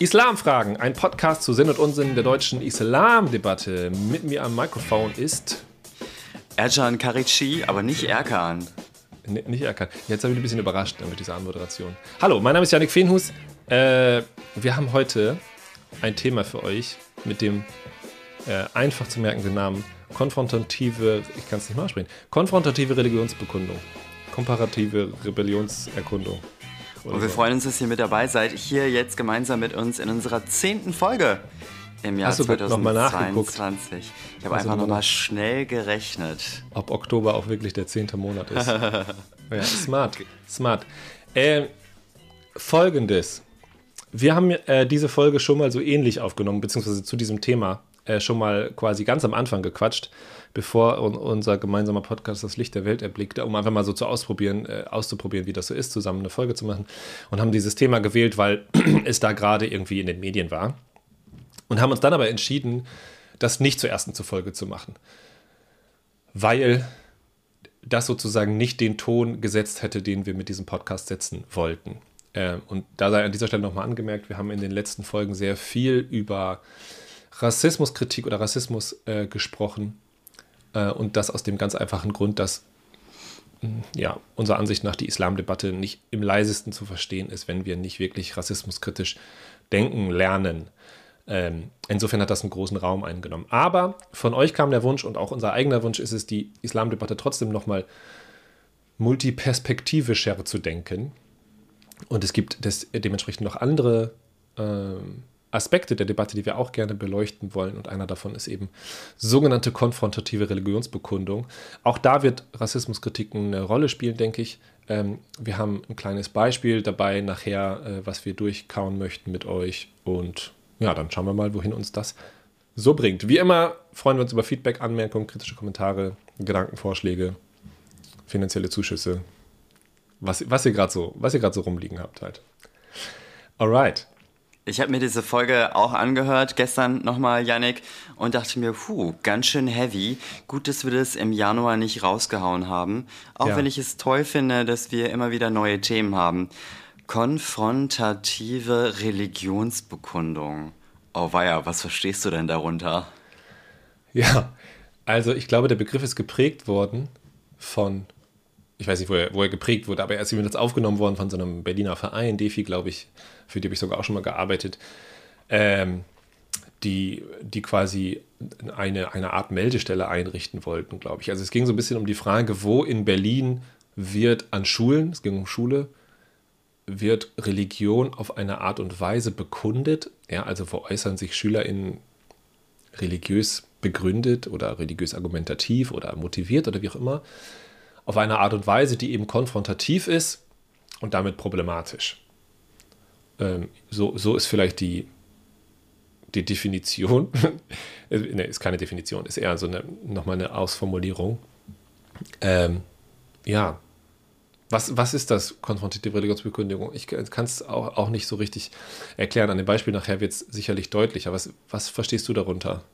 Islamfragen, ein Podcast zu Sinn und Unsinn der deutschen Islamdebatte. Mit mir am Mikrofon ist Ercan Karici, aber nicht Erkan. N nicht Erkan. Jetzt habe ich ein bisschen überrascht mit dieser Anmoderation. Hallo, mein Name ist Janik Feenhus. Äh, wir haben heute ein Thema für euch mit dem äh, einfach zu merkenden Namen konfrontative, ich kann es nicht mal aussprechen, konfrontative Religionsbekundung. Komparative Rebellionserkundung. Und wir freuen uns, dass ihr mit dabei seid. Hier jetzt gemeinsam mit uns in unserer zehnten Folge im Jahr Hast du 2022. Ich habe einfach nochmal schnell gerechnet. Ob Oktober auch wirklich der zehnte Monat ist. ja, smart, smart. Äh, Folgendes. Wir haben äh, diese Folge schon mal so ähnlich aufgenommen, beziehungsweise zu diesem Thema äh, schon mal quasi ganz am Anfang gequatscht, bevor un unser gemeinsamer Podcast das Licht der Welt erblickte, um einfach mal so zu ausprobieren, äh, auszuprobieren, wie das so ist, zusammen eine Folge zu machen. Und haben dieses Thema gewählt, weil es da gerade irgendwie in den Medien war. Und haben uns dann aber entschieden, das nicht zur ersten zur Folge zu machen. Weil das sozusagen nicht den Ton gesetzt hätte, den wir mit diesem Podcast setzen wollten. Äh, und da sei an dieser Stelle nochmal angemerkt, wir haben in den letzten Folgen sehr viel über Rassismuskritik oder Rassismus äh, gesprochen. Äh, und das aus dem ganz einfachen Grund, dass hm, ja, unserer Ansicht nach die Islamdebatte nicht im leisesten zu verstehen ist, wenn wir nicht wirklich rassismuskritisch denken lernen. Ähm, insofern hat das einen großen Raum eingenommen. Aber von euch kam der Wunsch und auch unser eigener Wunsch ist es, die Islamdebatte trotzdem nochmal multiperspektivischer zu denken. Und es gibt des, dementsprechend noch andere ähm, Aspekte der Debatte, die wir auch gerne beleuchten wollen. Und einer davon ist eben sogenannte konfrontative Religionsbekundung. Auch da wird Rassismuskritik eine Rolle spielen, denke ich. Ähm, wir haben ein kleines Beispiel dabei nachher, äh, was wir durchkauen möchten mit euch. Und ja, dann schauen wir mal, wohin uns das so bringt. Wie immer freuen wir uns über Feedback, Anmerkungen, kritische Kommentare, Gedankenvorschläge, finanzielle Zuschüsse, was, was ihr gerade so, so rumliegen habt halt. Alright. Ich habe mir diese Folge auch angehört, gestern nochmal, Yannick, und dachte mir, puh, ganz schön heavy. Gut, dass wir das im Januar nicht rausgehauen haben. Auch ja. wenn ich es toll finde, dass wir immer wieder neue Themen haben. Konfrontative Religionsbekundung. Oh weia, was verstehst du denn darunter? Ja, also ich glaube, der Begriff ist geprägt worden von ich weiß nicht, wo er, wo er geprägt wurde, aber er ist jetzt aufgenommen worden von so einem Berliner Verein, Defi, glaube ich, für die habe ich sogar auch schon mal gearbeitet, ähm, die, die quasi eine, eine Art Meldestelle einrichten wollten, glaube ich. Also es ging so ein bisschen um die Frage, wo in Berlin wird an Schulen, es ging um Schule, wird Religion auf eine Art und Weise bekundet, ja, also wo äußern sich SchülerInnen religiös begründet oder religiös argumentativ oder motiviert oder wie auch immer, auf eine Art und Weise, die eben konfrontativ ist und damit problematisch. Ähm, so, so ist vielleicht die, die Definition, ne, ist keine Definition, ist eher so eine, nochmal eine Ausformulierung. Ähm, ja, was, was ist das konfrontative Religionsbekündigung? Ich kann es auch, auch nicht so richtig erklären. An dem Beispiel nachher wird es sicherlich deutlicher. Was, was verstehst du darunter?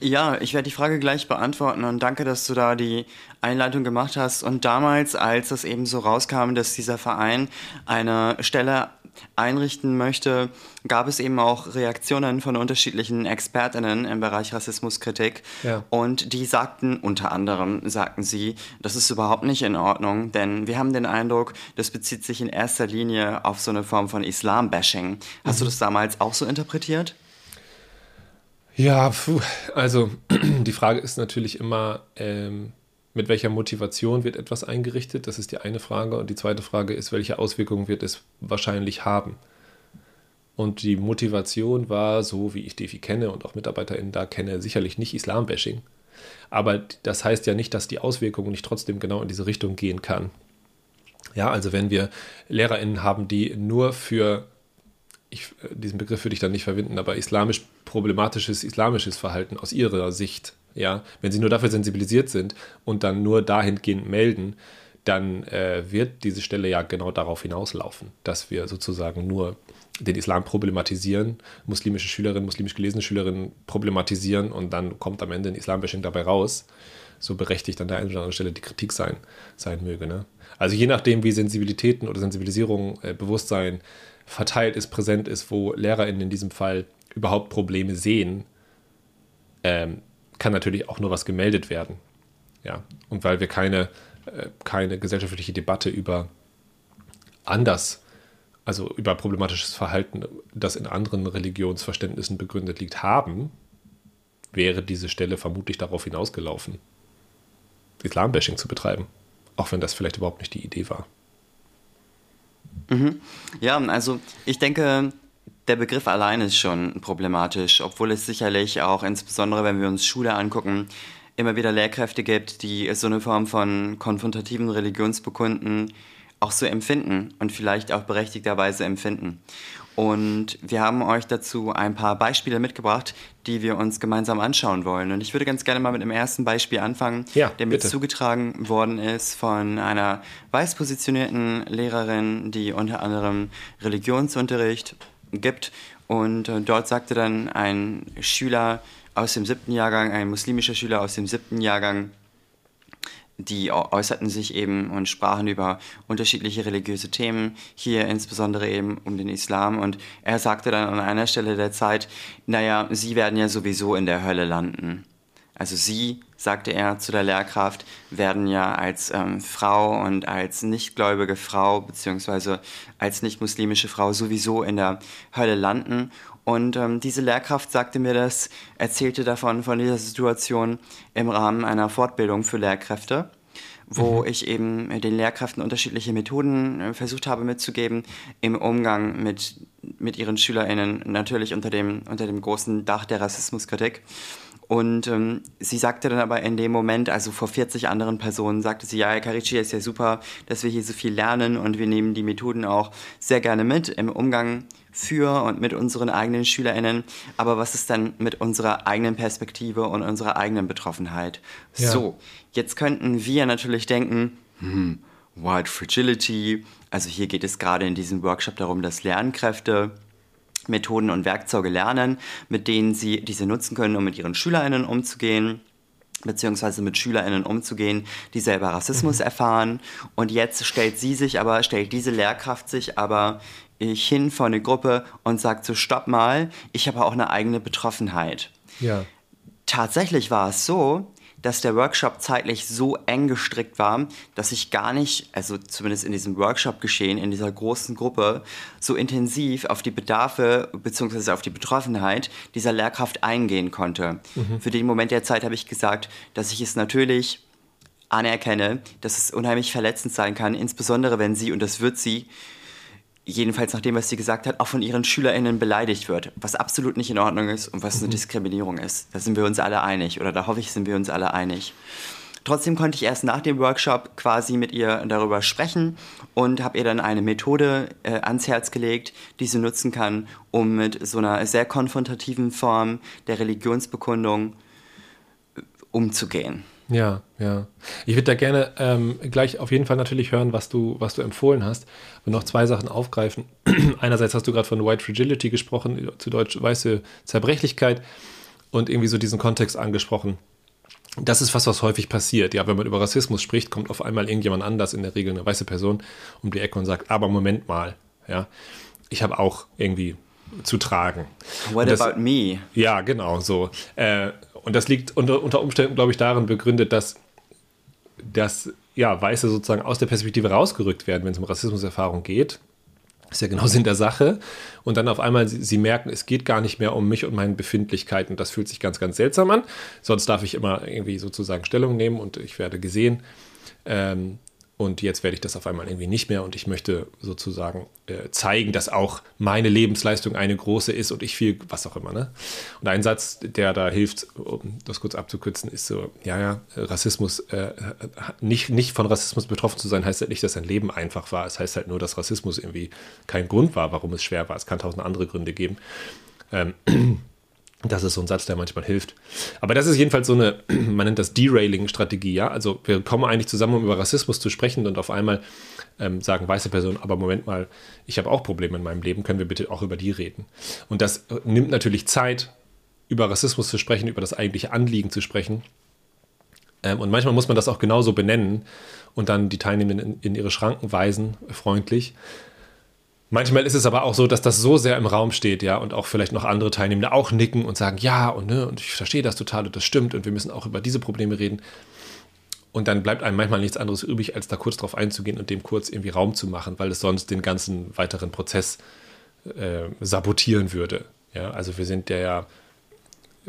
Ja, ich werde die Frage gleich beantworten und danke, dass du da die Einleitung gemacht hast. Und damals, als es eben so rauskam, dass dieser Verein eine Stelle einrichten möchte, gab es eben auch Reaktionen von unterschiedlichen Expertinnen im Bereich Rassismuskritik. Ja. Und die sagten, unter anderem sagten sie, das ist überhaupt nicht in Ordnung, denn wir haben den Eindruck, das bezieht sich in erster Linie auf so eine Form von Islam-Bashing. Hast mhm. du das damals auch so interpretiert? Ja, puh, also die Frage ist natürlich immer, ähm, mit welcher Motivation wird etwas eingerichtet? Das ist die eine Frage. Und die zweite Frage ist, welche Auswirkungen wird es wahrscheinlich haben? Und die Motivation war, so wie ich Defi kenne und auch MitarbeiterInnen da kenne, sicherlich nicht Islam-Bashing. Aber das heißt ja nicht, dass die Auswirkung nicht trotzdem genau in diese Richtung gehen kann. Ja, also wenn wir LehrerInnen haben, die nur für ich, äh, diesen Begriff würde ich dann nicht verwenden, aber islamisch problematisches islamisches Verhalten aus ihrer Sicht, ja, wenn sie nur dafür sensibilisiert sind und dann nur dahingehend melden, dann äh, wird diese Stelle ja genau darauf hinauslaufen, dass wir sozusagen nur den Islam problematisieren, muslimische Schülerinnen, muslimisch gelesene Schülerinnen problematisieren und dann kommt am Ende ein Islambashing dabei raus, so berechtigt an der einen oder anderen Stelle die Kritik sein, sein möge. Ne? Also je nachdem, wie Sensibilitäten oder Sensibilisierung, äh, Bewusstsein verteilt ist, präsent ist, wo LehrerInnen in diesem Fall überhaupt Probleme sehen, ähm, kann natürlich auch nur was gemeldet werden. Ja, und weil wir keine, äh, keine gesellschaftliche Debatte über anders, also über problematisches Verhalten, das in anderen Religionsverständnissen begründet liegt, haben, wäre diese Stelle vermutlich darauf hinausgelaufen, Islambashing zu betreiben. Auch wenn das vielleicht überhaupt nicht die Idee war. Mhm. Ja, also ich denke, der Begriff allein ist schon problematisch, obwohl es sicherlich auch, insbesondere wenn wir uns Schule angucken, immer wieder Lehrkräfte gibt, die so eine Form von konfrontativen Religionsbekunden auch so empfinden und vielleicht auch berechtigterweise empfinden. Und wir haben euch dazu ein paar Beispiele mitgebracht, die wir uns gemeinsam anschauen wollen. Und ich würde ganz gerne mal mit dem ersten Beispiel anfangen, ja, der mir zugetragen worden ist von einer weiß positionierten Lehrerin, die unter anderem Religionsunterricht gibt. Und äh, dort sagte dann ein Schüler aus dem siebten Jahrgang, ein muslimischer Schüler aus dem siebten Jahrgang, die äußerten sich eben und sprachen über unterschiedliche religiöse Themen, hier insbesondere eben um den Islam. Und er sagte dann an einer Stelle der Zeit, naja, Sie werden ja sowieso in der Hölle landen. Also Sie, sagte er zu der Lehrkraft, werden ja als ähm, Frau und als nichtgläubige Frau beziehungsweise als nicht-muslimische Frau sowieso in der Hölle landen. Und ähm, diese Lehrkraft sagte mir das, erzählte davon, von dieser Situation im Rahmen einer Fortbildung für Lehrkräfte wo mhm. ich eben den Lehrkräften unterschiedliche Methoden äh, versucht habe mitzugeben im Umgang mit, mit ihren SchülerInnen, natürlich unter dem, unter dem großen Dach der Rassismuskritik. Und ähm, sie sagte dann aber in dem Moment, also vor 40 anderen Personen, sagte sie, ja, Carici, ist ja super, dass wir hier so viel lernen und wir nehmen die Methoden auch sehr gerne mit im Umgang für und mit unseren eigenen SchülerInnen. Aber was ist dann mit unserer eigenen Perspektive und unserer eigenen Betroffenheit? Ja. So, jetzt könnten wir natürlich denken, hm, White Fragility, also hier geht es gerade in diesem Workshop darum, dass Lernkräfte Methoden und Werkzeuge lernen, mit denen sie diese nutzen können, um mit ihren SchülerInnen umzugehen beziehungsweise mit SchülerInnen umzugehen, die selber Rassismus mhm. erfahren. Und jetzt stellt sie sich aber, stellt diese Lehrkraft sich aber hin vor eine Gruppe und sagt so, stopp mal, ich habe auch eine eigene Betroffenheit. Ja. Tatsächlich war es so, dass der Workshop zeitlich so eng gestrickt war, dass ich gar nicht, also zumindest in diesem Workshop geschehen, in dieser großen Gruppe, so intensiv auf die Bedarfe bzw. auf die Betroffenheit dieser Lehrkraft eingehen konnte. Mhm. Für den Moment der Zeit habe ich gesagt, dass ich es natürlich anerkenne, dass es unheimlich verletzend sein kann, insbesondere wenn sie, und das wird sie, jedenfalls nach dem, was sie gesagt hat, auch von ihren SchülerInnen beleidigt wird, was absolut nicht in Ordnung ist und was eine mhm. Diskriminierung ist. Da sind wir uns alle einig oder da hoffe ich, sind wir uns alle einig. Trotzdem konnte ich erst nach dem Workshop quasi mit ihr darüber sprechen und habe ihr dann eine Methode äh, ans Herz gelegt, die sie nutzen kann, um mit so einer sehr konfrontativen Form der Religionsbekundung äh, umzugehen. Ja, ja. Ich würde da gerne ähm, gleich auf jeden Fall natürlich hören, was du, was du empfohlen hast und noch zwei Sachen aufgreifen. Einerseits hast du gerade von White Fragility gesprochen, zu Deutsch weiße Zerbrechlichkeit und irgendwie so diesen Kontext angesprochen. Das ist was, was häufig passiert. Ja, wenn man über Rassismus spricht, kommt auf einmal irgendjemand anders, in der Regel eine weiße Person, um die Ecke und sagt, aber Moment mal, ja, ich habe auch irgendwie zu tragen. What das, about me? Ja, genau, so. Äh, und das liegt unter, unter Umständen, glaube ich, darin begründet, dass, dass ja, Weiße sozusagen aus der Perspektive rausgerückt werden, wenn es um Rassismuserfahrung geht. Ist ja genau Sinn der Sache. Und dann auf einmal sie, sie, merken, es geht gar nicht mehr um mich und meine Befindlichkeiten. Das fühlt sich ganz, ganz seltsam an. Sonst darf ich immer irgendwie sozusagen Stellung nehmen und ich werde gesehen. Ähm, und jetzt werde ich das auf einmal irgendwie nicht mehr und ich möchte sozusagen äh, zeigen, dass auch meine Lebensleistung eine große ist und ich viel, was auch immer. Ne? Und ein Satz, der da hilft, um das kurz abzukürzen, ist so, ja, ja, Rassismus, äh, nicht, nicht von Rassismus betroffen zu sein, heißt halt nicht, dass sein Leben einfach war. Es heißt halt nur, dass Rassismus irgendwie kein Grund war, warum es schwer war. Es kann tausend andere Gründe geben. Ähm, das ist so ein Satz, der manchmal hilft. Aber das ist jedenfalls so eine, man nennt das Derailing-Strategie, ja. Also wir kommen eigentlich zusammen, um über Rassismus zu sprechen und auf einmal ähm, sagen weiße Personen, aber Moment mal, ich habe auch Probleme in meinem Leben, können wir bitte auch über die reden? Und das äh, nimmt natürlich Zeit, über Rassismus zu sprechen, über das eigentliche Anliegen zu sprechen. Ähm, und manchmal muss man das auch genauso benennen und dann die Teilnehmenden in, in ihre Schranken weisen, freundlich. Manchmal ist es aber auch so, dass das so sehr im Raum steht, ja, und auch vielleicht noch andere Teilnehmende auch nicken und sagen, ja, und, ne, und ich verstehe das total und das stimmt und wir müssen auch über diese Probleme reden. Und dann bleibt einem manchmal nichts anderes übrig, als da kurz drauf einzugehen und dem kurz irgendwie Raum zu machen, weil es sonst den ganzen weiteren Prozess äh, sabotieren würde. Ja, also wir sind ja,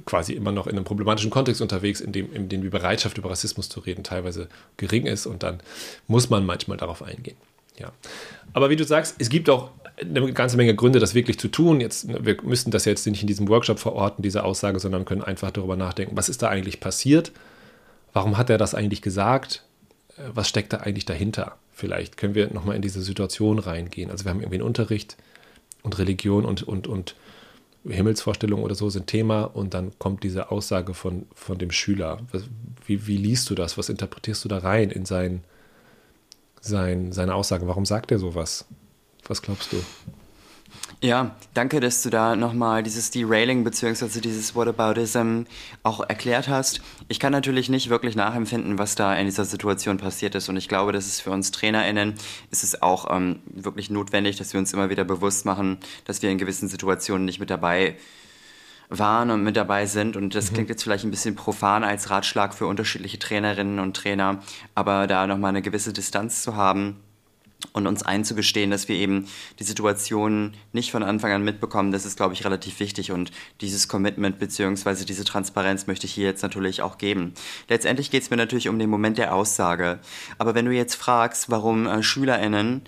quasi immer noch in einem problematischen Kontext unterwegs, in dem, in dem die Bereitschaft über Rassismus zu reden teilweise gering ist und dann muss man manchmal darauf eingehen. Ja. Aber wie du sagst, es gibt auch eine ganze Menge Gründe, das wirklich zu tun. Jetzt, wir müssten das jetzt nicht in diesem Workshop verorten, diese Aussage, sondern können einfach darüber nachdenken, was ist da eigentlich passiert? Warum hat er das eigentlich gesagt? Äh, was steckt da eigentlich dahinter? Vielleicht können wir nochmal in diese Situation reingehen. Also wir haben irgendwie einen Unterricht und Religion und, und, und Himmelsvorstellung oder so sind Thema und dann kommt diese Aussage von, von dem Schüler. Wie, wie liest du das? Was interpretierst du da rein in sein, sein, seine Aussagen? Warum sagt er sowas? Was glaubst du? Ja, danke, dass du da nochmal dieses Derailing bzw. dieses Whataboutism auch erklärt hast. Ich kann natürlich nicht wirklich nachempfinden, was da in dieser Situation passiert ist und ich glaube, dass es für uns TrainerInnen ist es auch ähm, wirklich notwendig, dass wir uns immer wieder bewusst machen, dass wir in gewissen Situationen nicht mit dabei waren und mit dabei sind. Und das mhm. klingt jetzt vielleicht ein bisschen profan als Ratschlag für unterschiedliche Trainerinnen und Trainer, aber da nochmal eine gewisse Distanz zu haben und uns einzugestehen, dass wir eben die Situation nicht von Anfang an mitbekommen, das ist, glaube ich, relativ wichtig und dieses Commitment bzw. diese Transparenz möchte ich hier jetzt natürlich auch geben. Letztendlich geht es mir natürlich um den Moment der Aussage. Aber wenn du jetzt fragst, warum äh, SchülerInnen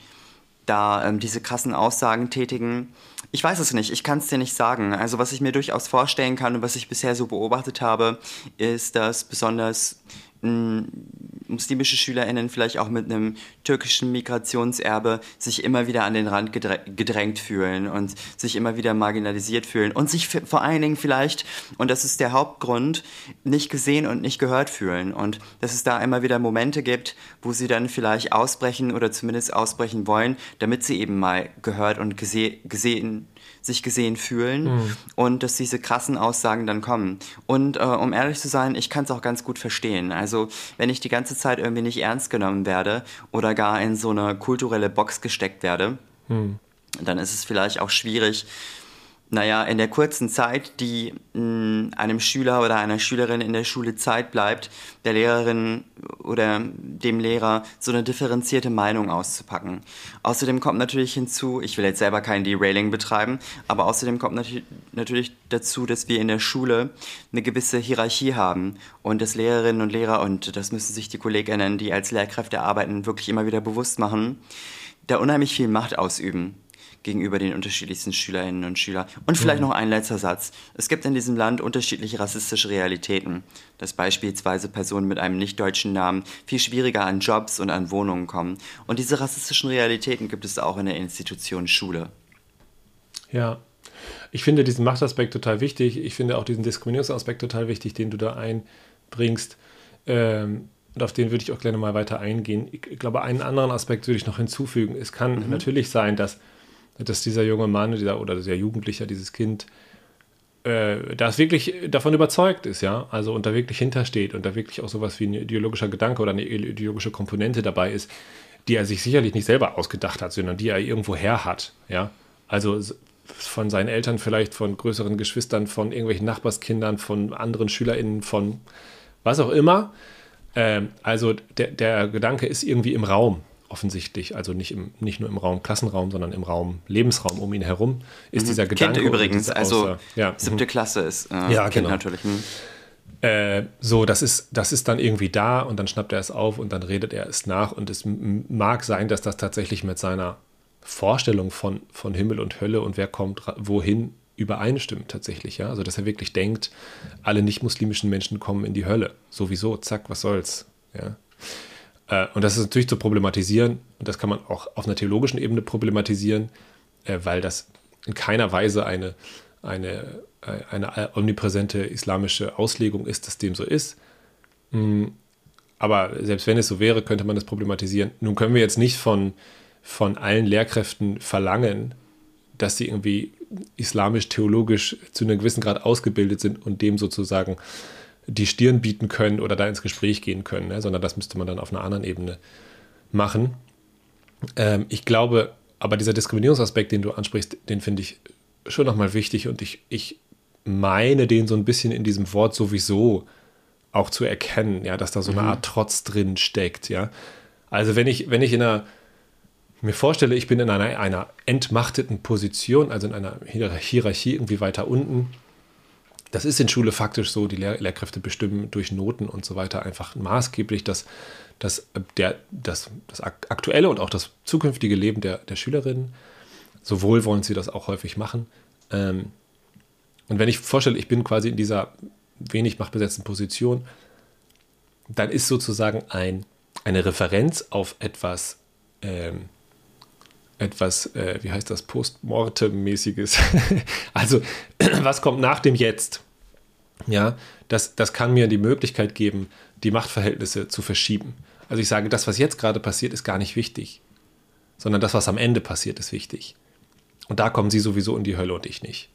da ähm, diese krassen Aussagen tätigen, ich weiß es nicht, ich kann es dir nicht sagen. Also was ich mir durchaus vorstellen kann und was ich bisher so beobachtet habe, ist, dass besonders muslimische SchülerInnen vielleicht auch mit einem türkischen Migrationserbe sich immer wieder an den Rand gedrängt fühlen und sich immer wieder marginalisiert fühlen und sich vor allen Dingen vielleicht, und das ist der Hauptgrund, nicht gesehen und nicht gehört fühlen. Und dass es da immer wieder Momente gibt, wo sie dann vielleicht ausbrechen oder zumindest ausbrechen wollen, damit sie eben mal gehört und gese gesehen sich gesehen fühlen mhm. und dass diese krassen Aussagen dann kommen. Und äh, um ehrlich zu sein, ich kann es auch ganz gut verstehen. Also wenn ich die ganze Zeit irgendwie nicht ernst genommen werde oder gar in so eine kulturelle Box gesteckt werde, mhm. dann ist es vielleicht auch schwierig, naja, in der kurzen Zeit, die mh, mm, einem Schüler oder einer Schülerin in der Schule Zeit bleibt, der Lehrerin oder dem Lehrer so eine differenzierte Meinung auszupacken. Außerdem kommt natürlich hinzu, ich will jetzt selber kein Derailing betreiben, aber außerdem kommt nat natürlich dazu, dass wir in der Schule eine gewisse Hierarchie haben und dass Lehrerinnen und Lehrer, und das müssen sich die Kolleginnen, die als Lehrkräfte arbeiten, wirklich immer wieder bewusst machen, da unheimlich viel Macht ausüben gegenüber den unterschiedlichsten Schülerinnen und Schülern. Und vielleicht mhm. noch ein letzter Satz. Es gibt in diesem Land unterschiedliche rassistische Realitäten, dass beispielsweise Personen mit einem nicht-deutschen Namen viel schwieriger an Jobs und an Wohnungen kommen. Und diese rassistischen Realitäten gibt es auch in der Institution Schule. Ja, ich finde diesen Machtaspekt total wichtig. Ich finde auch diesen Diskriminierungsaspekt total wichtig, den du da einbringst. Ähm, und auf den würde ich auch gerne mal weiter eingehen. Ich glaube, einen anderen Aspekt würde ich noch hinzufügen. Es kann mhm. natürlich sein, dass dass dieser junge Mann dieser, oder der Jugendliche, dieses Kind, äh, das wirklich davon überzeugt ist, ja, also und da wirklich hintersteht und da wirklich auch sowas wie ein ideologischer Gedanke oder eine ideologische Komponente dabei ist, die er sich sicherlich nicht selber ausgedacht hat, sondern die er irgendwo her hat, ja. Also von seinen Eltern vielleicht, von größeren Geschwistern, von irgendwelchen Nachbarskindern, von anderen SchülerInnen, von was auch immer. Ähm, also der, der Gedanke ist irgendwie im Raum, offensichtlich, also nicht, im, nicht nur im Raum Klassenraum, sondern im Raum Lebensraum um ihn herum, ist mhm. dieser Gedanke. Kennt übrigens, also ja, siebte mhm. Klasse ist äh, ja, genau. natürlich. Mhm. Äh, so, das ist, das ist dann irgendwie da und dann schnappt er es auf und dann redet er es nach und es mag sein, dass das tatsächlich mit seiner Vorstellung von, von Himmel und Hölle und wer kommt wohin übereinstimmt tatsächlich, ja. Also dass er wirklich denkt, alle nicht-muslimischen Menschen kommen in die Hölle. Sowieso, zack, was soll's. Ja. Äh, und das ist natürlich zu problematisieren und das kann man auch auf einer theologischen Ebene problematisieren, äh, weil das in keiner Weise eine, eine, äh, eine omnipräsente islamische Auslegung ist, dass dem so ist. Mm, aber selbst wenn es so wäre, könnte man das problematisieren. Nun können wir jetzt nicht von, von allen Lehrkräften verlangen, dass sie irgendwie islamisch-theologisch zu einem gewissen Grad ausgebildet sind und dem sozusagen die Stirn bieten können oder da ins Gespräch gehen können, ne? sondern das müsste man dann auf einer anderen Ebene machen. Ähm, ich glaube aber dieser Diskriminierungsaspekt, den du ansprichst, den finde ich schon nochmal wichtig und ich, ich meine den so ein bisschen in diesem Wort sowieso auch zu erkennen, ja, dass da so eine mhm. Art Trotz drin steckt, ja. Also wenn ich, wenn ich in einer, mir vorstelle, ich bin in einer, einer entmachteten Position, also in einer Hierarchie irgendwie weiter unten, das ist in Schule faktisch so, die Lehr Lehrkräfte bestimmen durch Noten und so weiter einfach maßgeblich das, das, der, das, das aktuelle und auch das zukünftige Leben der, der Schülerinnen. Sowohl wollen sie das auch häufig machen. Ähm, und wenn ich vorstelle, ich bin quasi in dieser wenig machtbesetzten Position, dann ist sozusagen ein, eine Referenz auf etwas, ähm, etwas, äh, wie heißt das, Postmortem-mäßiges. also, was kommt nach dem Jetzt? Ja, das, das kann mir die Möglichkeit geben, die Machtverhältnisse zu verschieben. Also ich sage, das, was jetzt gerade passiert, ist gar nicht wichtig, sondern das, was am Ende passiert, ist wichtig. Und da kommen sie sowieso in die Hölle und ich nicht.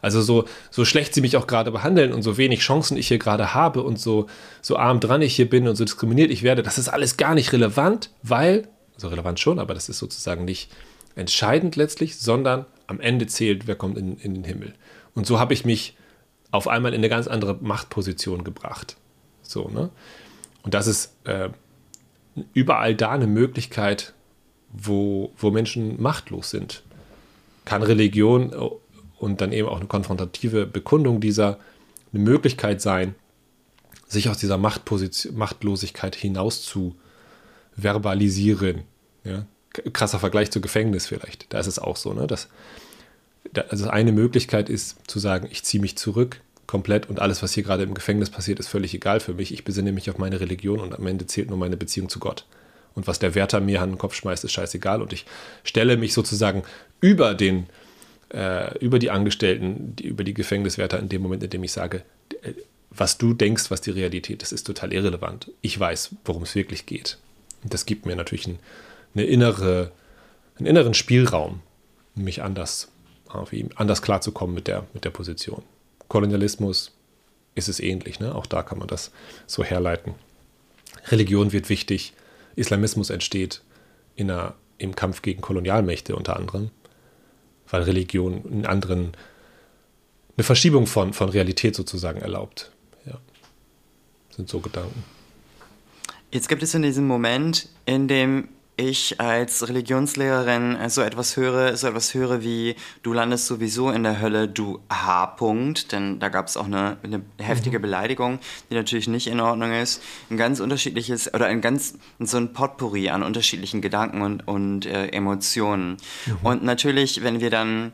Also so, so schlecht sie mich auch gerade behandeln und so wenig Chancen ich hier gerade habe und so, so arm dran ich hier bin und so diskriminiert ich werde, das ist alles gar nicht relevant, weil, also relevant schon, aber das ist sozusagen nicht entscheidend letztlich, sondern am Ende zählt, wer kommt in, in den Himmel. Und so habe ich mich auf einmal in eine ganz andere Machtposition gebracht. So, ne? Und das ist äh, überall da eine Möglichkeit, wo, wo Menschen machtlos sind. Kann Religion und dann eben auch eine konfrontative Bekundung dieser eine Möglichkeit sein, sich aus dieser Machtlosigkeit hinaus zu verbalisieren. Ja? Krasser Vergleich zu Gefängnis vielleicht. Da ist es auch so, ne? dass also eine Möglichkeit ist zu sagen, ich ziehe mich zurück komplett und alles, was hier gerade im Gefängnis passiert, ist völlig egal für mich. Ich besinne mich auf meine Religion und am Ende zählt nur meine Beziehung zu Gott. Und was der Wärter mir an den Kopf schmeißt, ist scheißegal. Und ich stelle mich sozusagen über den, äh, über die Angestellten, die, über die Gefängniswärter in dem Moment, in dem ich sage, äh, was du denkst, was die Realität ist, ist total irrelevant. Ich weiß, worum es wirklich geht. Das gibt mir natürlich ein, eine innere, einen inneren Spielraum, mich anders, anders klarzukommen mit der, mit der Position. Kolonialismus ist es ähnlich, ne? auch da kann man das so herleiten. Religion wird wichtig, Islamismus entsteht in einer, im Kampf gegen Kolonialmächte unter anderem weil Religion in anderen eine Verschiebung von, von Realität sozusagen erlaubt. Ja. Sind so Gedanken. Jetzt gibt es in diesem Moment, in dem ich als Religionslehrerin so etwas höre, so etwas höre wie, du landest sowieso in der Hölle, du H-Punkt, denn da gab es auch eine, eine heftige mhm. Beleidigung, die natürlich nicht in Ordnung ist. Ein ganz unterschiedliches, oder ein ganz, so ein Potpourri an unterschiedlichen Gedanken und, und äh, Emotionen. Mhm. Und natürlich, wenn wir dann,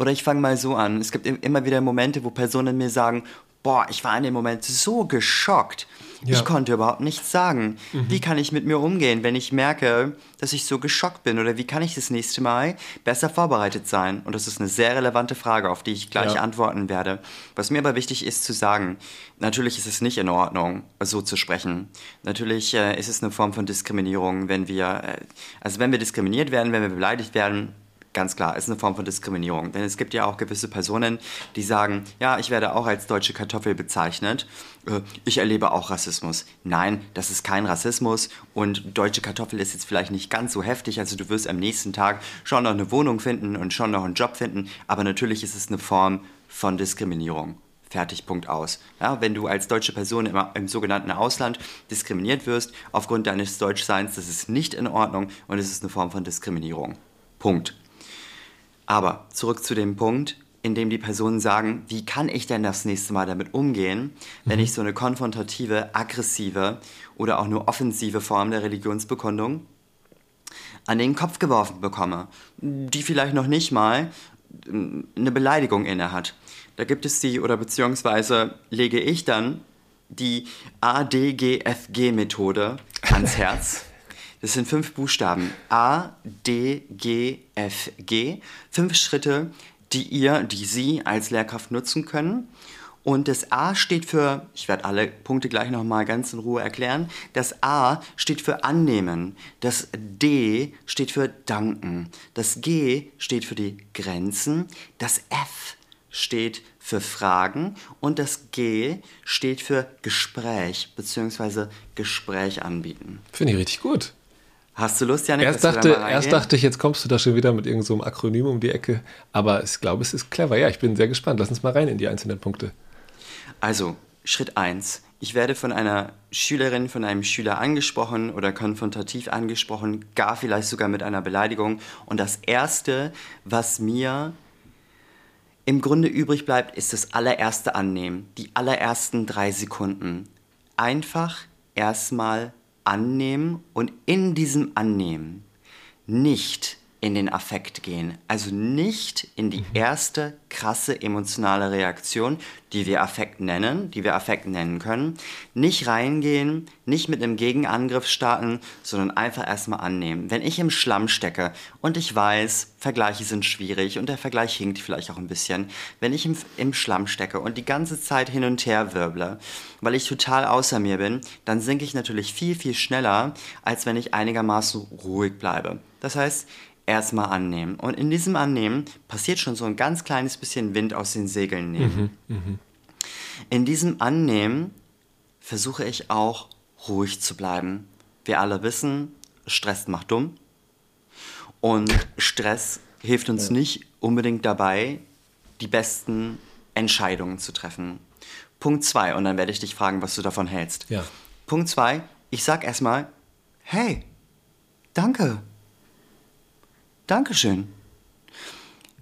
oder ich fange mal so an, es gibt immer wieder Momente, wo Personen mir sagen, boah, ich war in dem Moment so geschockt. Ja. Ich konnte überhaupt nichts sagen. Mhm. Wie kann ich mit mir umgehen, wenn ich merke, dass ich so geschockt bin? Oder wie kann ich das nächste Mal besser vorbereitet sein? Und das ist eine sehr relevante Frage, auf die ich gleich ja. antworten werde. Was mir aber wichtig ist zu sagen, natürlich ist es nicht in Ordnung, so zu sprechen. Natürlich äh, ist es eine Form von Diskriminierung, wenn wir, äh, also wenn wir diskriminiert werden, wenn wir beleidigt werden, ganz klar, ist eine Form von Diskriminierung. Denn es gibt ja auch gewisse Personen, die sagen, ja, ich werde auch als deutsche Kartoffel bezeichnet. Äh, ich erlebe auch Rassismus. Nein, das ist kein Rassismus und deutsche Kartoffel ist jetzt vielleicht nicht ganz so heftig. Also du wirst am nächsten Tag schon noch eine Wohnung finden und schon noch einen Job finden. Aber natürlich ist es eine Form von Diskriminierung. Fertig, Punkt aus. Ja, wenn du als deutsche Person im, im, sogenannten Ausland diskriminiert wirst aufgrund deines Deutschseins, das ist nicht in Ordnung und es ist eine Form von Diskriminierung. Punkt. Aber zurück zu dem Punkt, in dem die Personen sagen, wie kann ich denn das nächste Mal damit umgehen, wenn mhm. ich so eine konfrontative, aggressive oder auch nur offensive Form der Religionsbekundung an den Kopf geworfen bekomme, die vielleicht noch nicht mal ähm, eine Beleidigung inne hat. Da gibt es die, oder beziehungsweise lege ich dann die ADGFG-Methode ans Herz. Das sind fünf Buchstaben. A, D, G, F, G. Fünf Schritte, die ihr, die Sie als Lehrkraft nutzen können. Und das A steht für, ich werde alle Punkte gleich nochmal ganz in Ruhe erklären. Das A steht für annehmen. Das D steht für danken. Das G steht für die Grenzen. Das F steht für Fragen und das G steht für Gespräch bzw. Gespräch anbieten. Finde ich richtig gut. Hast du Lust, Janik? Erst dachte, erst dachte ich, jetzt kommst du da schon wieder mit irgendeinem so Akronym um die Ecke. Aber ich glaube, es ist clever. Ja, ich bin sehr gespannt. Lass uns mal rein in die einzelnen Punkte. Also, Schritt 1. Ich werde von einer Schülerin, von einem Schüler angesprochen oder konfrontativ angesprochen, gar vielleicht sogar mit einer Beleidigung. Und das Erste, was mir im Grunde übrig bleibt, ist das allererste Annehmen. Die allerersten drei Sekunden. Einfach erstmal annehmen und in diesem Annehmen nicht in den Affekt gehen. Also nicht in die mhm. erste krasse emotionale Reaktion, die wir Affekt nennen, die wir Affekt nennen können. Nicht reingehen, nicht mit einem Gegenangriff starten, sondern einfach erstmal annehmen. Wenn ich im Schlamm stecke und ich weiß, Vergleiche sind schwierig und der Vergleich hinkt vielleicht auch ein bisschen, wenn ich im, im Schlamm stecke und die ganze Zeit hin und her wirble, weil ich total außer mir bin, dann sinke ich natürlich viel, viel schneller, als wenn ich einigermaßen ruhig bleibe. Das heißt, erstmal annehmen. Und in diesem Annehmen passiert schon so ein ganz kleines bisschen Wind aus den Segeln nehmen. Mhm, mh. In diesem Annehmen versuche ich auch ruhig zu bleiben. Wir alle wissen, Stress macht dumm. Und Stress hilft uns nicht unbedingt dabei, die besten Entscheidungen zu treffen. Punkt zwei, und dann werde ich dich fragen, was du davon hältst. Ja. Punkt zwei, ich sag erstmal, hey, danke, Dankeschön.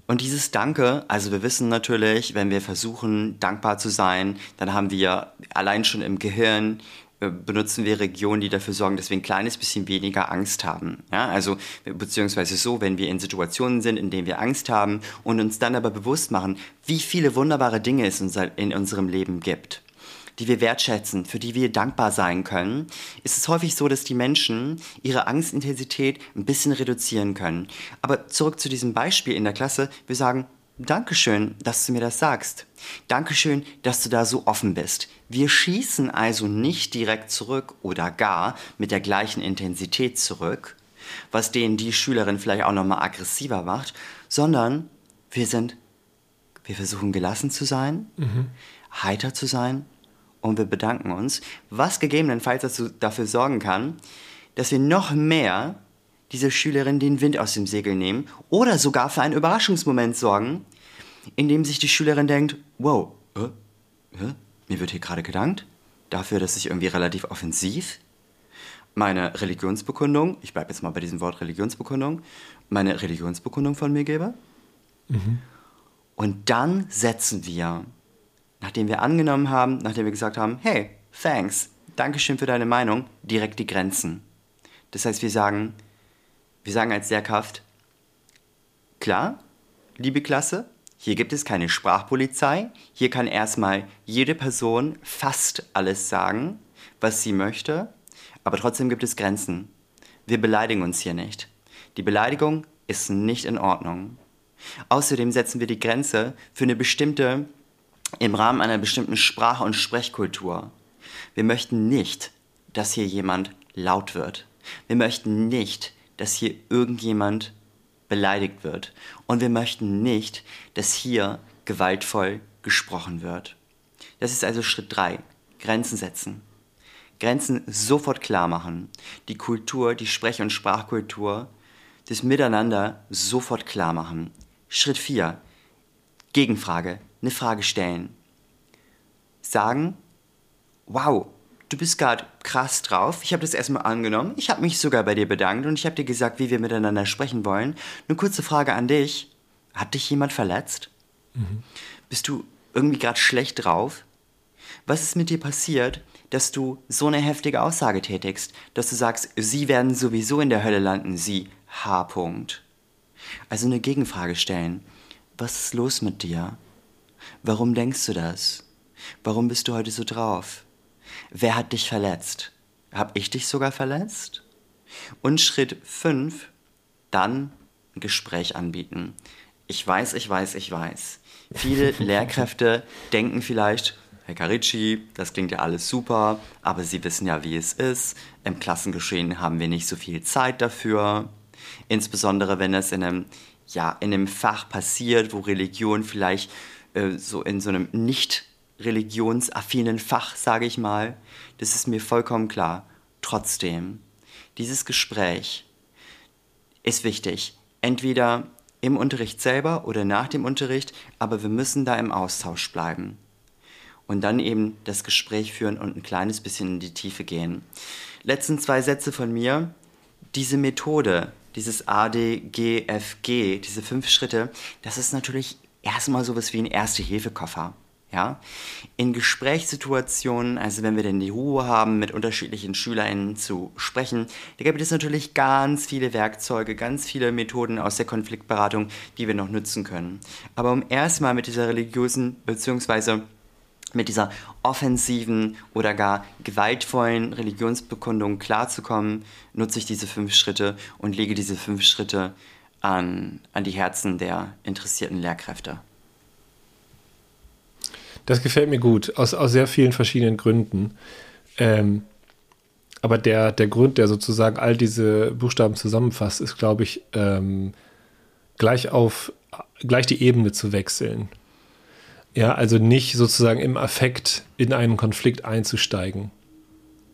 Und dieses Danke, also wir wissen natürlich, wenn wir versuchen, dankbar zu sein, dann haben wir allein schon im Gehirn äh, benutzen wir Regionen, die dafür sorgen, dass wir ein kleines bisschen weniger Angst haben. Ja, also beziehungsweise so, wenn wir in Situationen sind, in denen wir Angst haben und uns dann aber bewusst machen, wie viele wunderbare Dinge es in unserem Leben gibt die wir wertschätzen, für die wir dankbar sein können, ist es häufig so, dass die Menschen ihre Angstintensität ein bisschen reduzieren können. Aber zurück zu diesem Beispiel in der Klasse, wir sagen, Dankeschön, dass du mir das sagst. Dankeschön, dass du da so offen bist. Wir schießen also nicht direkt zurück oder gar mit der gleichen Intensität zurück, was denen die Schülerin vielleicht auch nochmal aggressiver macht, sondern wir sind, wir versuchen gelassen zu sein, mhm. heiter zu sein und wir bedanken uns, was gegebenenfalls dazu, dafür sorgen kann, dass wir noch mehr dieser Schülerin den Wind aus dem Segel nehmen oder sogar für einen Überraschungsmoment sorgen, in dem sich die Schülerin denkt, wow, äh, äh, mir wird hier gerade gedankt dafür, dass ich irgendwie relativ offensiv meine Religionsbekundung, ich bleibe jetzt mal bei diesem Wort Religionsbekundung, meine Religionsbekundung von mir gebe. Mhm. Und dann setzen wir nachdem wir angenommen haben, nachdem wir gesagt haben, hey, thanks, Dankeschön für deine Meinung, direkt die Grenzen. Das heißt, wir sagen, wir sagen als Lehrkraft, klar, liebe Klasse, hier gibt es keine Sprachpolizei, hier kann erstmal jede Person fast alles sagen, was sie möchte, aber trotzdem gibt es Grenzen. Wir beleidigen uns hier nicht. Die Beleidigung ist nicht in Ordnung. Außerdem setzen wir die Grenze für eine bestimmte im Rahmen einer bestimmten Sprach- und Sprechkultur. Wir möchten nicht, dass hier jemand laut wird. Wir möchten nicht, dass hier irgendjemand beleidigt wird. Und wir möchten nicht, dass hier gewaltvoll gesprochen wird. Das ist also Schritt 3. Grenzen setzen. Grenzen sofort klar machen. Die Kultur, die Sprech- und Sprachkultur, das Miteinander sofort klar machen. Schritt 4. Gegenfrage eine Frage stellen. Sagen, wow, du bist gerade krass drauf. Ich habe das erstmal angenommen. Ich habe mich sogar bei dir bedankt und ich habe dir gesagt, wie wir miteinander sprechen wollen. Eine kurze Frage an dich. Hat dich jemand verletzt? Mhm. Bist du irgendwie gerade schlecht drauf? Was ist mit dir passiert, dass du so eine heftige Aussage tätigst, dass du sagst, sie werden sowieso in der Hölle landen, sie H. -Punkt. Also eine Gegenfrage stellen. Was ist los mit dir? Warum denkst du das? Warum bist du heute so drauf? Wer hat dich verletzt? Hab ich dich sogar verletzt? Und Schritt 5, dann ein Gespräch anbieten. Ich weiß, ich weiß, ich weiß. Viele Lehrkräfte denken vielleicht, Herr Carici, das klingt ja alles super, aber Sie wissen ja, wie es ist. Im Klassengeschehen haben wir nicht so viel Zeit dafür. Insbesondere wenn es in einem, ja, in einem Fach passiert, wo Religion vielleicht äh, so in so einem nicht religionsaffinen Fach, sage ich mal, das ist mir vollkommen klar. Trotzdem, dieses Gespräch ist wichtig. Entweder im Unterricht selber oder nach dem Unterricht, aber wir müssen da im Austausch bleiben. Und dann eben das Gespräch führen und ein kleines bisschen in die Tiefe gehen. Letzten zwei Sätze von mir. Diese Methode, dieses ADGFG, diese fünf Schritte, das ist natürlich erstmal sowas wie ein Erste-Hilfe-Koffer. Ja? In Gesprächssituationen, also wenn wir denn die Ruhe haben, mit unterschiedlichen SchülerInnen zu sprechen, da gibt es natürlich ganz viele Werkzeuge, ganz viele Methoden aus der Konfliktberatung, die wir noch nutzen können. Aber um erstmal mit dieser religiösen bzw. mit dieser offensiven oder gar gewaltvollen Religionsbekundung klarzukommen, nutze ich diese fünf Schritte und lege diese fünf Schritte an, an die Herzen der interessierten Lehrkräfte. Das gefällt mir gut, aus, aus sehr vielen verschiedenen Gründen. Ähm, aber der, der Grund, der sozusagen all diese Buchstaben zusammenfasst, ist, glaube ich, ähm, gleich auf, gleich die Ebene zu wechseln. Ja, also nicht sozusagen im Affekt in einen Konflikt einzusteigen,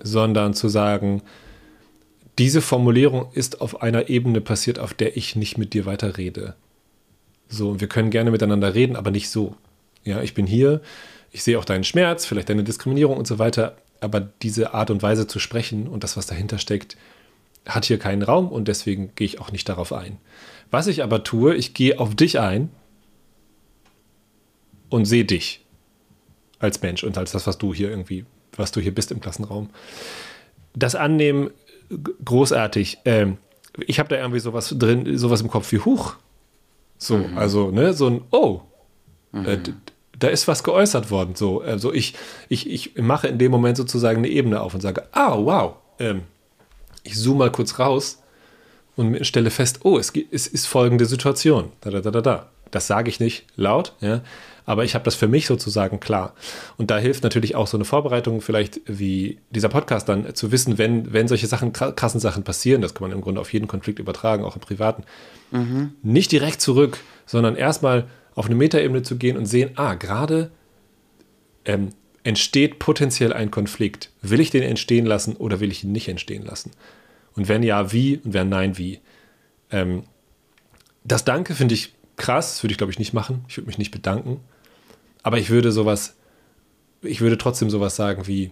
sondern zu sagen, diese Formulierung ist auf einer Ebene passiert, auf der ich nicht mit dir weiter rede. So, wir können gerne miteinander reden, aber nicht so. Ja, ich bin hier, ich sehe auch deinen Schmerz, vielleicht deine Diskriminierung und so weiter, aber diese Art und Weise zu sprechen und das, was dahinter steckt, hat hier keinen Raum und deswegen gehe ich auch nicht darauf ein. Was ich aber tue, ich gehe auf dich ein und sehe dich als Mensch und als das, was du hier irgendwie, was du hier bist im Klassenraum. Das Annehmen, großartig. Ähm, ich habe da irgendwie sowas drin, sowas im Kopf wie Huch. So, mhm. also, ne, so ein Oh, Mhm. Äh, da ist was geäußert worden. So, also ich, ich, ich mache in dem Moment sozusagen eine Ebene auf und sage, ah, wow, ähm, ich zoome mal kurz raus und stelle fest, oh, es, es ist folgende Situation. Da, da, da, da, da. Das sage ich nicht laut, ja, aber ich habe das für mich sozusagen klar. Und da hilft natürlich auch so eine Vorbereitung, vielleicht wie dieser Podcast dann zu wissen, wenn, wenn solche Sachen, krassen Sachen passieren, das kann man im Grunde auf jeden Konflikt übertragen, auch im Privaten, mhm. nicht direkt zurück, sondern erstmal auf eine Metaebene zu gehen und sehen, ah, gerade ähm, entsteht potenziell ein Konflikt. Will ich den entstehen lassen oder will ich ihn nicht entstehen lassen? Und wenn ja, wie? Und wenn nein, wie? Ähm, das Danke finde ich krass, das würde ich glaube ich nicht machen. Ich würde mich nicht bedanken. Aber ich würde sowas, ich würde trotzdem sowas sagen wie,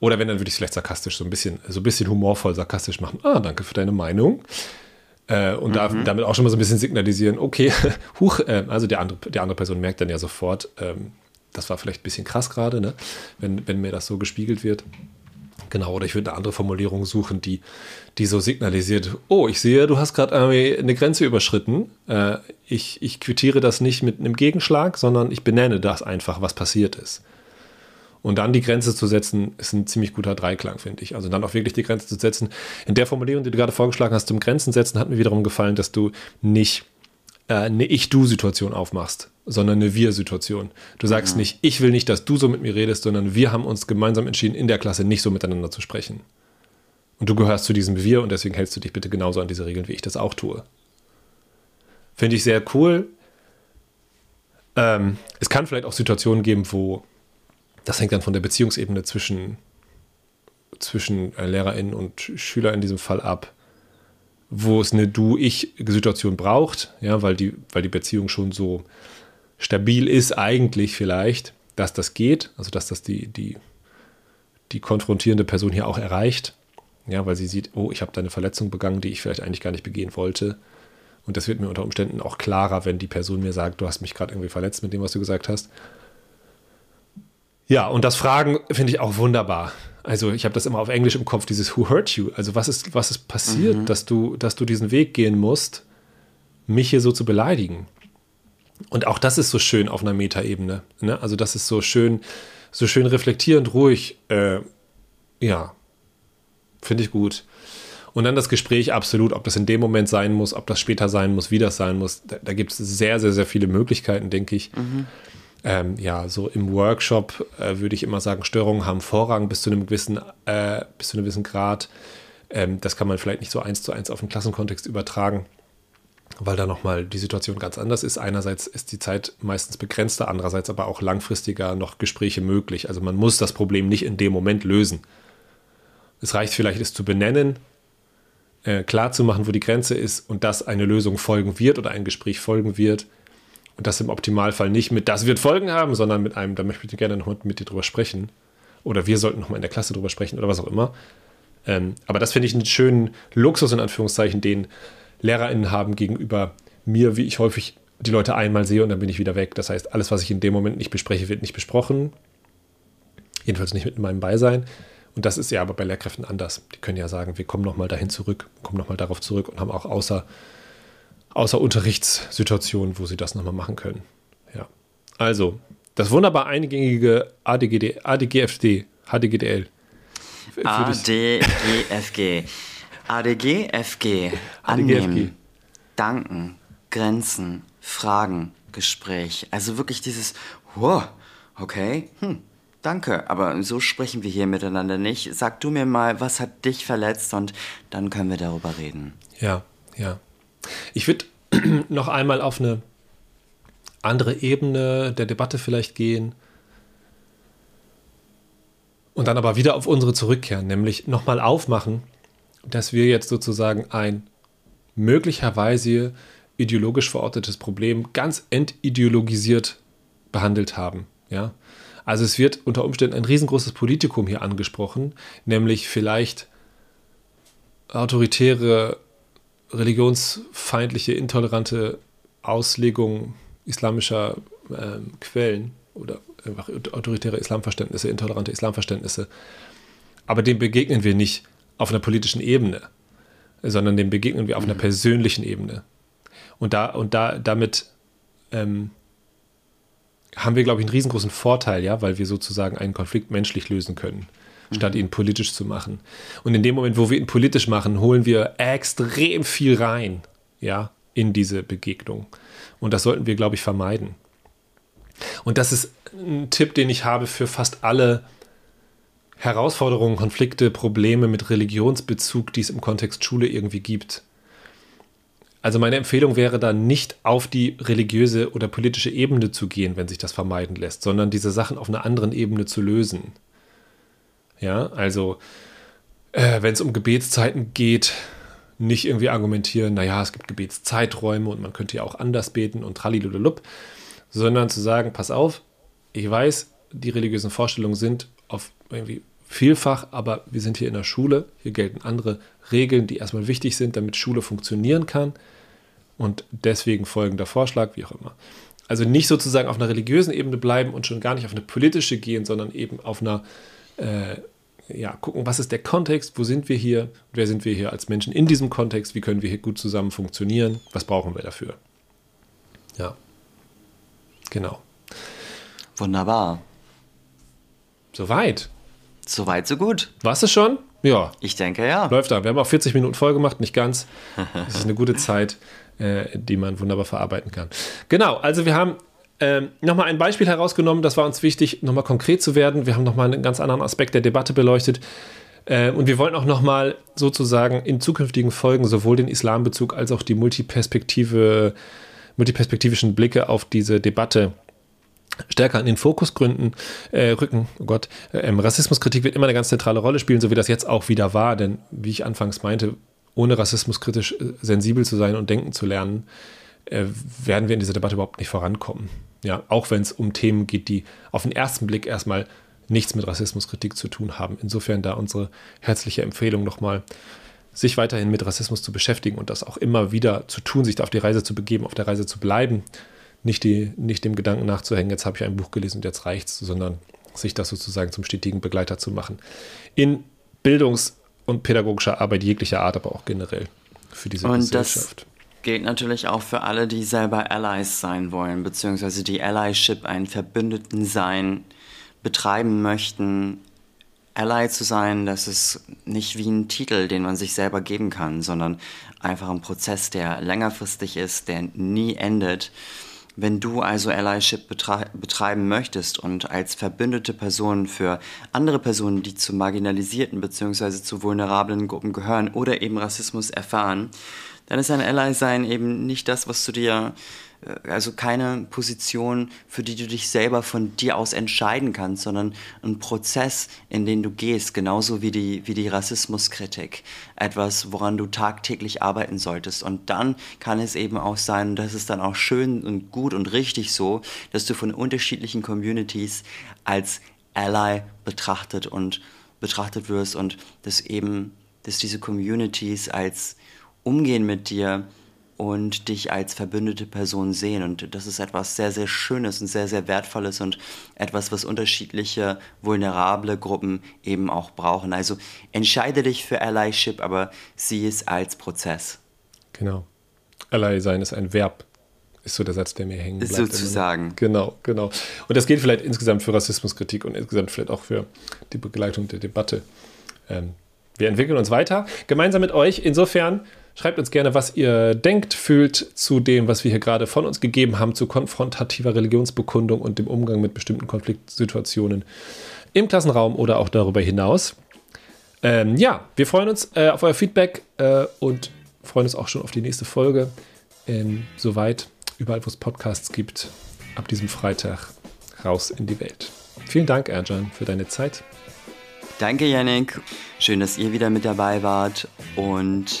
oder wenn, dann würde ich es vielleicht sarkastisch, so ein bisschen, so ein bisschen humorvoll sarkastisch machen. Ah, danke für deine Meinung. Äh, und mhm. damit auch schon mal so ein bisschen signalisieren, okay, huch, äh, also der andere, die andere Person merkt dann ja sofort, ähm, das war vielleicht ein bisschen krass gerade, ne? wenn, wenn mir das so gespiegelt wird. Genau, oder ich würde eine andere Formulierung suchen, die, die so signalisiert, oh, ich sehe, du hast gerade eine Grenze überschritten. Äh, ich, ich quittiere das nicht mit einem Gegenschlag, sondern ich benenne das einfach, was passiert ist. Und dann die Grenze zu setzen, ist ein ziemlich guter Dreiklang, finde ich. Also dann auch wirklich die Grenze zu setzen. In der Formulierung, die du gerade vorgeschlagen hast, zum Grenzen setzen, hat mir wiederum gefallen, dass du nicht eine Ich-Du-Situation aufmachst, sondern eine Wir-Situation. Du sagst mhm. nicht, ich will nicht, dass du so mit mir redest, sondern wir haben uns gemeinsam entschieden, in der Klasse nicht so miteinander zu sprechen. Und du gehörst zu diesem Wir und deswegen hältst du dich bitte genauso an diese Regeln, wie ich das auch tue. Finde ich sehr cool. Ähm, es kann vielleicht auch Situationen geben, wo das hängt dann von der Beziehungsebene zwischen, zwischen äh, LehrerInnen und Schüler in diesem Fall ab, wo es eine Du-Ich-Situation braucht, ja, weil die, weil die Beziehung schon so stabil ist, eigentlich vielleicht, dass das geht, also dass das die, die, die konfrontierende Person hier auch erreicht, ja, weil sie sieht, oh, ich habe da eine Verletzung begangen, die ich vielleicht eigentlich gar nicht begehen wollte. Und das wird mir unter Umständen auch klarer, wenn die Person mir sagt, du hast mich gerade irgendwie verletzt mit dem, was du gesagt hast. Ja, und das Fragen finde ich auch wunderbar. Also ich habe das immer auf Englisch im Kopf, dieses Who hurt you? Also was ist, was ist passiert, mhm. dass, du, dass du diesen Weg gehen musst, mich hier so zu beleidigen? Und auch das ist so schön auf einer Metaebene. Ne? Also das ist so schön, so schön reflektierend, ruhig. Äh, ja, finde ich gut. Und dann das Gespräch absolut, ob das in dem Moment sein muss, ob das später sein muss, wie das sein muss. Da, da gibt es sehr, sehr, sehr viele Möglichkeiten, denke ich. Mhm ähm, ja, so im Workshop äh, würde ich immer sagen, Störungen haben Vorrang bis zu einem gewissen, äh, bis zu einem gewissen Grad. Ähm, das kann man vielleicht nicht so eins zu eins auf den Klassenkontext übertragen, weil da nochmal die Situation ganz anders ist. Einerseits ist die Zeit meistens begrenzter, andererseits aber auch langfristiger noch Gespräche möglich. Also man muss das Problem nicht in dem Moment lösen, Es reicht vielleicht, es zu benennen, äh, klar zu machen, wo die Grenze ist und dass eine Lösung folgen wird oder ein Gespräch folgen wird. Und das im Optimalfall nicht mit, das wird Folgen haben, sondern mit einem, da möchte ich gerne noch mit, dir drüber sprechen. Oder wir sollten noch mal in der Klasse drüber sprechen oder was auch immer. Ähm, aber das finde ich einen schönen Luxus, in Anführungszeichen, den LehrerInnen haben gegenüber mir, wie ich häufig die Leute einmal sehe und dann bin ich wieder weg. Das heißt, alles, was ich in dem Moment nicht bespreche, wird nicht besprochen. Jedenfalls nicht mit meinem Beisein. Und das ist ja aber bei Lehrkräften anders. Die können ja sagen, wir kommen nochmal dahin zurück, kommen nochmal darauf zurück und haben auch außer, außer Unterrichtssituationen, wo sie das nochmal machen können. Ja. Also, das wunderbar eingängige ADGD, ADGFD, HDGDL. ADGFG. ADGFG. Annehmen. Danken. Grenzen. Fragen. Gespräch. Also wirklich dieses, wow, okay, hm, danke, aber so sprechen wir hier miteinander nicht. Sag du mir mal, was hat dich verletzt und dann können wir darüber reden. Ja, ja. Ich würde noch einmal auf eine andere Ebene der Debatte vielleicht gehen und dann aber wieder auf unsere zurückkehren, nämlich nochmal aufmachen, dass wir jetzt sozusagen ein möglicherweise ideologisch verortetes Problem ganz entideologisiert behandelt haben. Ja? Also es wird unter Umständen ein riesengroßes Politikum hier angesprochen, nämlich vielleicht autoritäre, religionsfeindliche, intolerante Auslegung islamischer äh, Quellen oder einfach autoritäre Islamverständnisse, intolerante Islamverständnisse. Aber dem begegnen wir nicht auf einer politischen Ebene, sondern dem begegnen wir auf einer mhm. persönlichen Ebene. Und, da, und da, damit ähm, haben wir, glaube ich, einen riesengroßen Vorteil, ja, weil wir sozusagen einen Konflikt menschlich lösen können. Statt ihn politisch zu machen. Und in dem Moment, wo wir ihn politisch machen, holen wir extrem viel rein, ja, in diese Begegnung. Und das sollten wir, glaube ich, vermeiden. Und das ist ein Tipp, den ich habe für fast alle Herausforderungen, Konflikte, Probleme mit Religionsbezug, die es im Kontext Schule irgendwie gibt. Also meine Empfehlung wäre dann nicht auf die religiöse oder politische Ebene zu gehen, wenn sich das vermeiden lässt, sondern diese Sachen auf einer anderen Ebene zu lösen. Ja, also äh, wenn es um Gebetszeiten geht, nicht irgendwie argumentieren, naja, es gibt Gebetszeiträume und man könnte ja auch anders beten und tralilululup, sondern zu sagen, pass auf, ich weiß, die religiösen Vorstellungen sind auf irgendwie vielfach, aber wir sind hier in der Schule, hier gelten andere Regeln, die erstmal wichtig sind, damit Schule funktionieren kann und deswegen folgender Vorschlag, wie auch immer. Also nicht sozusagen auf einer religiösen Ebene bleiben und schon gar nicht auf eine politische gehen, sondern eben auf einer, äh, ja, gucken, was ist der Kontext, wo sind wir hier, wer sind wir hier als Menschen in diesem Kontext, wie können wir hier gut zusammen funktionieren, was brauchen wir dafür. Ja, genau. Wunderbar. Soweit. Soweit, so gut. Warst du schon? Ja. Ich denke ja. Läuft da. Wir haben auch 40 Minuten voll gemacht, nicht ganz. Das ist eine gute Zeit, äh, die man wunderbar verarbeiten kann. Genau, also wir haben ähm, nochmal ein Beispiel herausgenommen, das war uns wichtig, nochmal konkret zu werden. Wir haben nochmal einen ganz anderen Aspekt der Debatte beleuchtet. Äh, und wir wollen auch nochmal sozusagen in zukünftigen Folgen sowohl den Islambezug als auch die Multiperspektive, multiperspektivischen Blicke auf diese Debatte stärker in den Fokus gründen, äh, rücken. Oh Gott, ähm, Rassismuskritik wird immer eine ganz zentrale Rolle spielen, so wie das jetzt auch wieder war. Denn wie ich anfangs meinte, ohne rassismuskritisch äh, sensibel zu sein und denken zu lernen, äh, werden wir in dieser Debatte überhaupt nicht vorankommen. Ja, auch wenn es um Themen geht, die auf den ersten Blick erstmal nichts mit Rassismuskritik zu tun haben. Insofern da unsere herzliche Empfehlung nochmal, sich weiterhin mit Rassismus zu beschäftigen und das auch immer wieder zu tun, sich auf die Reise zu begeben, auf der Reise zu bleiben nicht, die, nicht dem Gedanken nachzuhängen, jetzt habe ich ein Buch gelesen und jetzt reicht's, sondern sich das sozusagen zum stetigen Begleiter zu machen. In Bildungs- und pädagogischer Arbeit jeglicher Art, aber auch generell für diese und Gesellschaft. Gilt natürlich auch für alle, die selber Allies sein wollen, beziehungsweise die Allyship, einen Verbündeten sein, betreiben möchten. Ally zu sein, das ist nicht wie ein Titel, den man sich selber geben kann, sondern einfach ein Prozess, der längerfristig ist, der nie endet. Wenn du also Allyship betreiben möchtest und als verbündete Person für andere Personen, die zu marginalisierten bzw. zu vulnerablen Gruppen gehören oder eben Rassismus erfahren, dann ist ein Ally sein eben nicht das, was du dir äh, also keine Position, für die du dich selber von dir aus entscheiden kannst, sondern ein Prozess, in den du gehst, genauso wie die, wie die Rassismuskritik. Etwas, woran du tagtäglich arbeiten solltest. Und dann kann es eben auch sein, und das ist dann auch schön und gut und richtig so, dass du von unterschiedlichen Communities als Ally betrachtet und betrachtet wirst und dass eben, dass diese Communities als Umgehen mit dir und dich als verbündete Person sehen. Und das ist etwas sehr, sehr Schönes und sehr, sehr Wertvolles und etwas, was unterschiedliche vulnerable Gruppen eben auch brauchen. Also entscheide dich für Allyship, aber sieh es als Prozess. Genau. Ally sein ist ein Verb, ist so der Satz, der mir hängen bleibt. Sozusagen. Genau, genau. Und das gilt vielleicht insgesamt für Rassismuskritik und insgesamt vielleicht auch für die Begleitung der Debatte. Ähm, wir entwickeln uns weiter, gemeinsam mit euch. Insofern Schreibt uns gerne, was ihr denkt, fühlt zu dem, was wir hier gerade von uns gegeben haben, zu konfrontativer Religionsbekundung und dem Umgang mit bestimmten Konfliktsituationen im Klassenraum oder auch darüber hinaus. Ähm, ja, wir freuen uns äh, auf euer Feedback äh, und freuen uns auch schon auf die nächste Folge. Ähm, soweit, überall, wo es Podcasts gibt, ab diesem Freitag raus in die Welt. Vielen Dank, Erjan, für deine Zeit. Danke, Yannick. Schön, dass ihr wieder mit dabei wart und